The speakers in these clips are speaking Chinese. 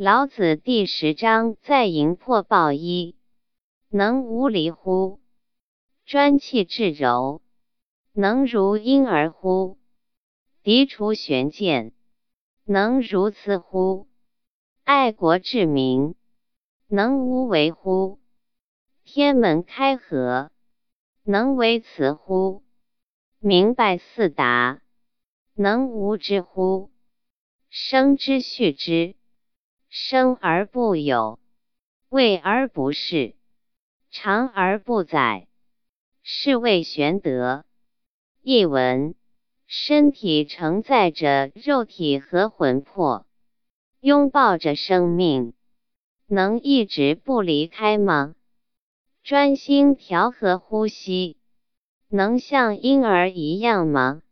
老子第十章在营破暴一，能无离乎？专气致柔，能如婴儿乎？涤除玄鉴，能如此乎？爱国治民，能无为乎？天门开合，能为此乎？明白四达，能无知乎？生之畜之，生而不有，为而不恃，长而不宰，是谓玄德。译文。身体承载着肉体和魂魄，拥抱着生命，能一直不离开吗？专心调和呼吸，能像婴儿一样吗？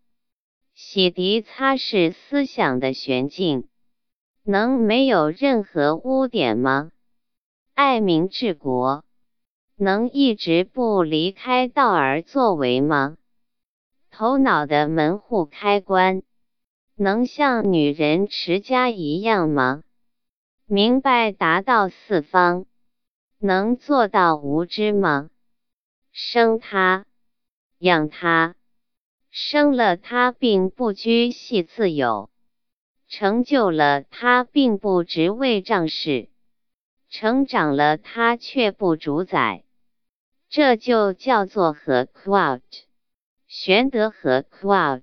洗涤擦拭思想的玄境，能没有任何污点吗？爱民治国，能一直不离开道而作为吗？头脑的门户开关，能像女人持家一样吗？明白达到四方，能做到无知吗？生他，养他，生了他并不拘系自由，成就了他并不职位仗势，成长了他却不主宰，这就叫做和 quote。玄德和 quote